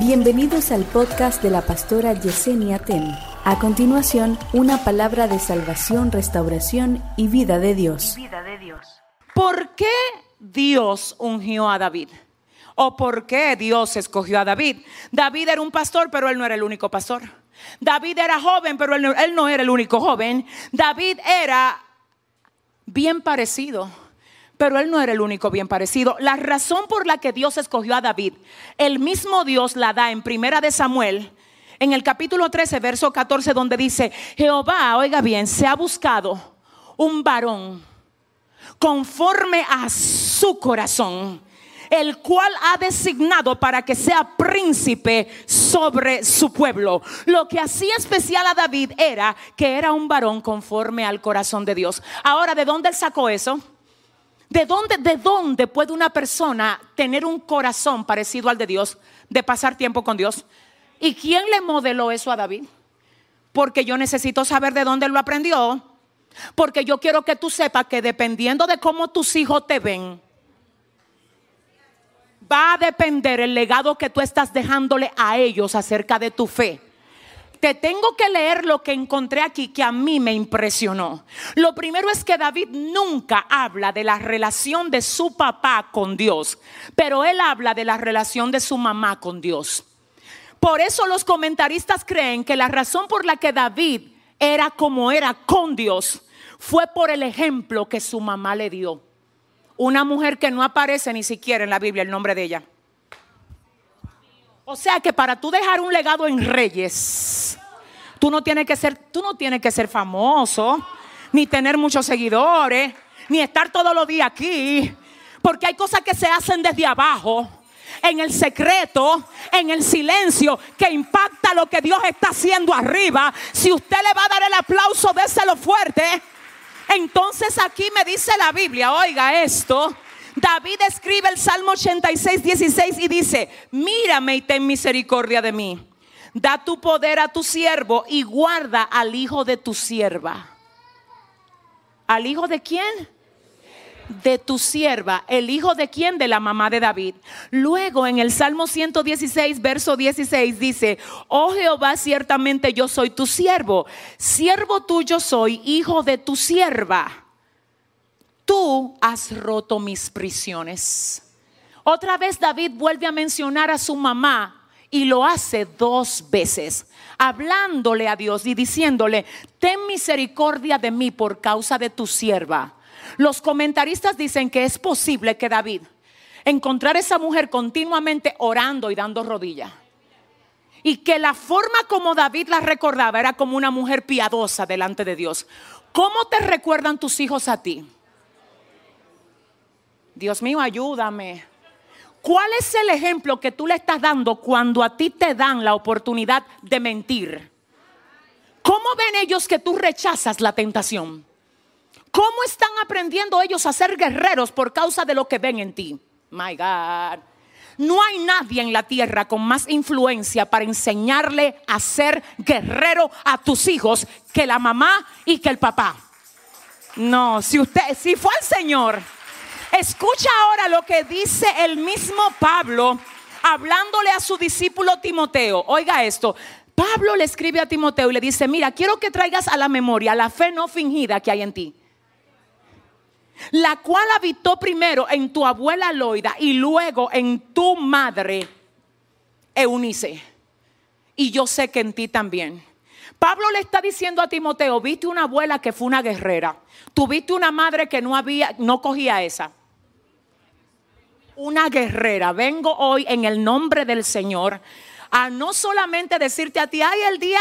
Bienvenidos al podcast de la pastora Yesenia Ten. A continuación, una palabra de salvación, restauración y vida de Dios. ¿Por qué Dios ungió a David? ¿O por qué Dios escogió a David? David era un pastor, pero él no era el único pastor. David era joven, pero él no era el único joven. David era bien parecido pero él no era el único bien parecido. La razón por la que Dios escogió a David, el mismo Dios la da en Primera de Samuel, en el capítulo 13, verso 14, donde dice, Jehová, oiga bien, se ha buscado un varón conforme a su corazón, el cual ha designado para que sea príncipe sobre su pueblo. Lo que hacía especial a David era que era un varón conforme al corazón de Dios. Ahora, ¿de dónde él sacó eso? ¿De dónde, ¿De dónde puede una persona tener un corazón parecido al de Dios, de pasar tiempo con Dios? ¿Y quién le modeló eso a David? Porque yo necesito saber de dónde lo aprendió. Porque yo quiero que tú sepas que dependiendo de cómo tus hijos te ven, va a depender el legado que tú estás dejándole a ellos acerca de tu fe. Te tengo que leer lo que encontré aquí que a mí me impresionó. Lo primero es que David nunca habla de la relación de su papá con Dios, pero él habla de la relación de su mamá con Dios. Por eso los comentaristas creen que la razón por la que David era como era con Dios fue por el ejemplo que su mamá le dio. Una mujer que no aparece ni siquiera en la Biblia el nombre de ella. O sea que para tú dejar un legado en reyes, tú no tienes que ser, tú no que ser famoso, ni tener muchos seguidores, ni estar todos los días aquí, porque hay cosas que se hacen desde abajo, en el secreto, en el silencio, que impacta lo que Dios está haciendo arriba. Si usted le va a dar el aplauso, déselo fuerte. Entonces aquí me dice la Biblia, oiga esto David escribe el Salmo 86, 16 y dice, mírame y ten misericordia de mí. Da tu poder a tu siervo y guarda al hijo de tu sierva. ¿Al hijo de quién? de tu sierva, el hijo de quién? De la mamá de David. Luego en el Salmo 116, verso 16 dice, oh Jehová, ciertamente yo soy tu siervo, siervo tuyo soy, hijo de tu sierva tú has roto mis prisiones. Otra vez David vuelve a mencionar a su mamá y lo hace dos veces, hablándole a Dios y diciéndole, ten misericordia de mí por causa de tu sierva. Los comentaristas dicen que es posible que David encontrar esa mujer continuamente orando y dando rodillas. Y que la forma como David la recordaba era como una mujer piadosa delante de Dios. ¿Cómo te recuerdan tus hijos a ti? Dios mío, ayúdame. ¿Cuál es el ejemplo que tú le estás dando cuando a ti te dan la oportunidad de mentir? ¿Cómo ven ellos que tú rechazas la tentación? ¿Cómo están aprendiendo ellos a ser guerreros por causa de lo que ven en ti? My God. No hay nadie en la tierra con más influencia para enseñarle a ser guerrero a tus hijos que la mamá y que el papá. No, si usted, si fue el Señor Escucha ahora lo que dice el mismo Pablo hablándole a su discípulo Timoteo. Oiga esto. Pablo le escribe a Timoteo y le dice, mira, quiero que traigas a la memoria la fe no fingida que hay en ti. La cual habitó primero en tu abuela Loida y luego en tu madre Eunice. Y yo sé que en ti también. Pablo le está diciendo a Timoteo, viste una abuela que fue una guerrera. Tuviste una madre que no había, no cogía esa una guerrera. Vengo hoy en el nombre del Señor a no solamente decirte a ti, ay, el día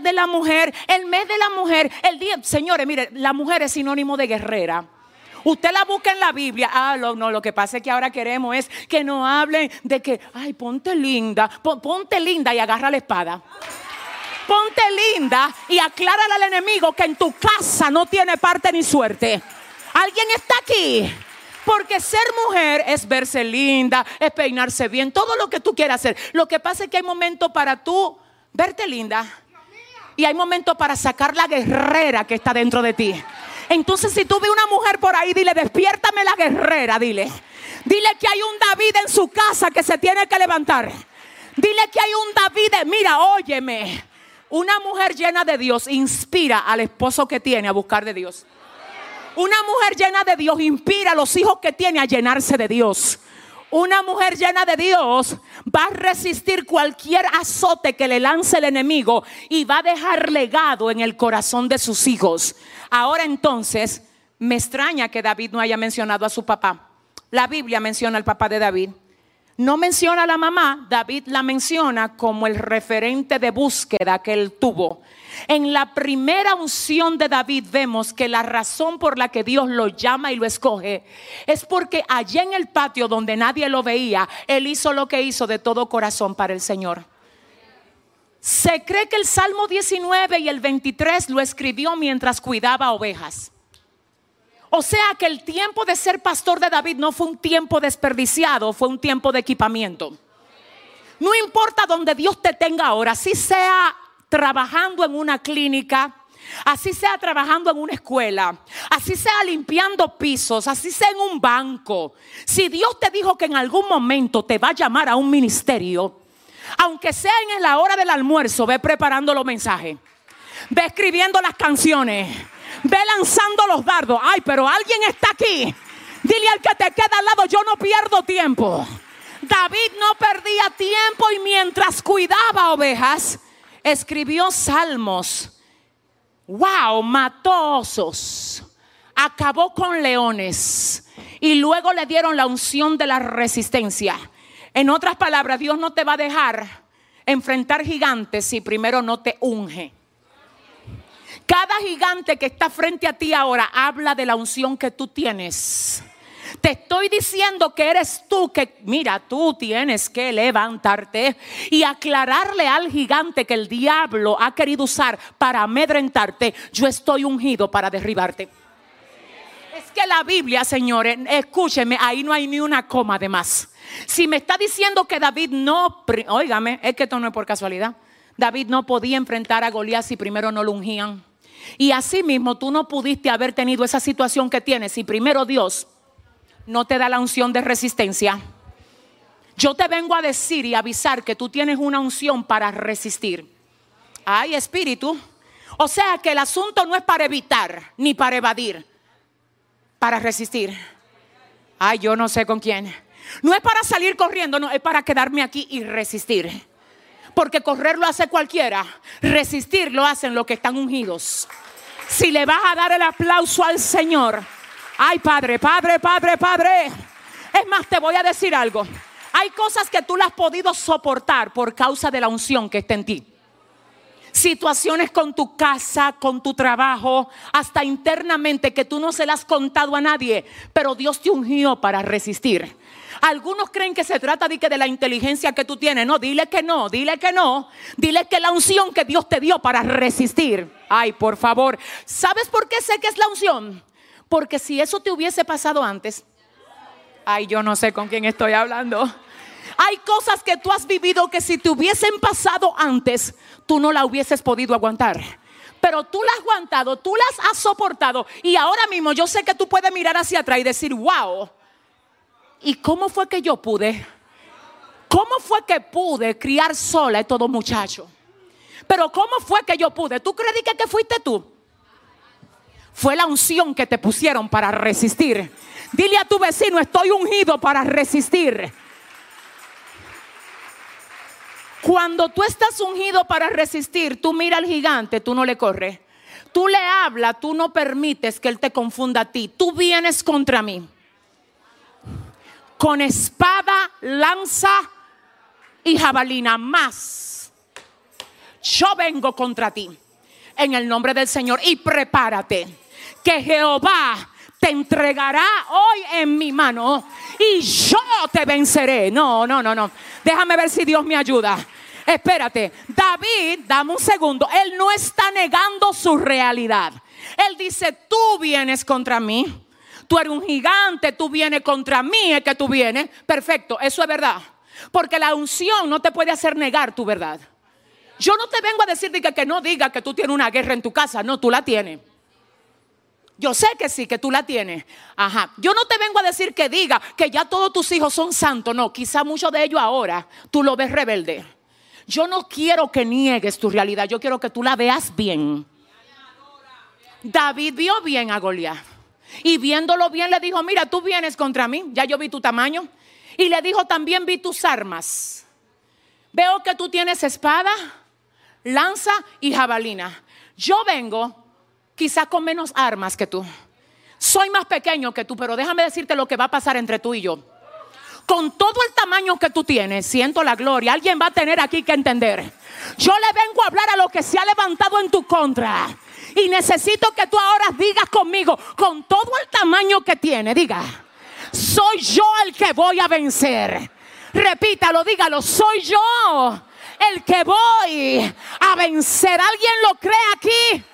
de la mujer, el mes de la mujer, el día, señores, mire, la mujer es sinónimo de guerrera. Usted la busca en la Biblia. Ah, no, no, lo que pasa es que ahora queremos es que nos hablen de que, ay, ponte linda, ponte linda y agarra la espada. Ponte linda y aclárale al enemigo que en tu casa no tiene parte ni suerte. ¿Alguien está aquí? Porque ser mujer es verse linda, es peinarse bien, todo lo que tú quieras hacer. Lo que pasa es que hay momentos para tú verte linda y hay momentos para sacar la guerrera que está dentro de ti. Entonces, si tú ves una mujer por ahí, dile, despiértame la guerrera, dile. Dile que hay un David en su casa que se tiene que levantar. Dile que hay un David. Mira, óyeme. Una mujer llena de Dios inspira al esposo que tiene a buscar de Dios. Una mujer llena de Dios inspira a los hijos que tiene a llenarse de Dios. Una mujer llena de Dios va a resistir cualquier azote que le lance el enemigo y va a dejar legado en el corazón de sus hijos. Ahora entonces, me extraña que David no haya mencionado a su papá. La Biblia menciona al papá de David. No menciona a la mamá, David la menciona como el referente de búsqueda que él tuvo. En la primera unción de David vemos que la razón por la que Dios lo llama y lo escoge es porque allá en el patio donde nadie lo veía, él hizo lo que hizo de todo corazón para el Señor. Se cree que el Salmo 19 y el 23 lo escribió mientras cuidaba ovejas. O sea que el tiempo de ser pastor de David no fue un tiempo desperdiciado, fue un tiempo de equipamiento. No importa donde Dios te tenga ahora, si sea trabajando en una clínica, así sea trabajando en una escuela, así sea limpiando pisos, así sea en un banco. Si Dios te dijo que en algún momento te va a llamar a un ministerio, aunque sea en la hora del almuerzo, ve preparando los mensajes, ve escribiendo las canciones, ve lanzando los dardos. Ay, pero alguien está aquí. Dile al que te queda al lado, yo no pierdo tiempo. David no perdía tiempo y mientras cuidaba ovejas, escribió salmos. Wow, matosos. Acabó con leones. Y luego le dieron la unción de la resistencia. En otras palabras, Dios no te va a dejar enfrentar gigantes si primero no te unge. Cada gigante que está frente a ti ahora habla de la unción que tú tienes. Te estoy diciendo que eres tú que, mira, tú tienes que levantarte y aclararle al gigante que el diablo ha querido usar para amedrentarte. Yo estoy ungido para derribarte. Es que la Biblia, señores, escúcheme, ahí no hay ni una coma de más. Si me está diciendo que David no, óigame, es que esto no es por casualidad. David no podía enfrentar a Goliat si primero no lo ungían. Y así mismo tú no pudiste haber tenido esa situación que tienes si primero Dios no te da la unción de resistencia. Yo te vengo a decir y avisar que tú tienes una unción para resistir. Ay, espíritu. O sea que el asunto no es para evitar ni para evadir, para resistir. Ay, yo no sé con quién. No es para salir corriendo, no, es para quedarme aquí y resistir. Porque correr lo hace cualquiera, resistir lo hacen los que están ungidos. Si le vas a dar el aplauso al Señor, Ay, Padre, Padre, Padre, Padre. Es más, te voy a decir algo. Hay cosas que tú las has podido soportar por causa de la unción que está en ti. Situaciones con tu casa, con tu trabajo, hasta internamente que tú no se las has contado a nadie, pero Dios te ungió para resistir. Algunos creen que se trata de, que de la inteligencia que tú tienes. No, dile que no, dile que no. Dile que la unción que Dios te dio para resistir. Ay, por favor. ¿Sabes por qué sé que es la unción? Porque si eso te hubiese pasado antes, ay, yo no sé con quién estoy hablando. Hay cosas que tú has vivido que si te hubiesen pasado antes, tú no la hubieses podido aguantar. Pero tú las has aguantado, tú las has soportado. Y ahora mismo yo sé que tú puedes mirar hacia atrás y decir, wow. ¿Y cómo fue que yo pude? ¿Cómo fue que pude criar sola a todo muchacho? Pero ¿cómo fue que yo pude? ¿Tú crees que, que fuiste tú? Fue la unción que te pusieron para resistir. Dile a tu vecino, estoy ungido para resistir. Cuando tú estás ungido para resistir, tú mira al gigante, tú no le corres. Tú le hablas, tú no permites que él te confunda a ti. Tú vienes contra mí. Con espada, lanza y jabalina más. Yo vengo contra ti en el nombre del Señor y prepárate que Jehová te entregará hoy en mi mano y yo te venceré. No, no, no, no. Déjame ver si Dios me ayuda. Espérate, David, dame un segundo, él no está negando su realidad. Él dice, tú vienes contra mí, tú eres un gigante, tú vienes contra mí, es que tú vienes. Perfecto, eso es verdad. Porque la unción no te puede hacer negar tu verdad. Yo no te vengo a decir que, que no diga que tú tienes una guerra en tu casa, no, tú la tienes. Yo sé que sí, que tú la tienes. Ajá. Yo no te vengo a decir que diga que ya todos tus hijos son santos. No, quizá muchos de ellos ahora tú lo ves rebelde. Yo no quiero que niegues tu realidad. Yo quiero que tú la veas bien. David vio bien a Goliat. Y viéndolo bien le dijo, mira, tú vienes contra mí. Ya yo vi tu tamaño. Y le dijo, también vi tus armas. Veo que tú tienes espada, lanza y jabalina. Yo vengo quizás con menos armas que tú. Soy más pequeño que tú, pero déjame decirte lo que va a pasar entre tú y yo. Con todo el tamaño que tú tienes, siento la gloria. Alguien va a tener aquí que entender. Yo le vengo a hablar a lo que se ha levantado en tu contra. Y necesito que tú ahora digas conmigo, con todo el tamaño que tiene, diga, soy yo el que voy a vencer. Repítalo, dígalo, soy yo el que voy a vencer. ¿Alguien lo cree aquí?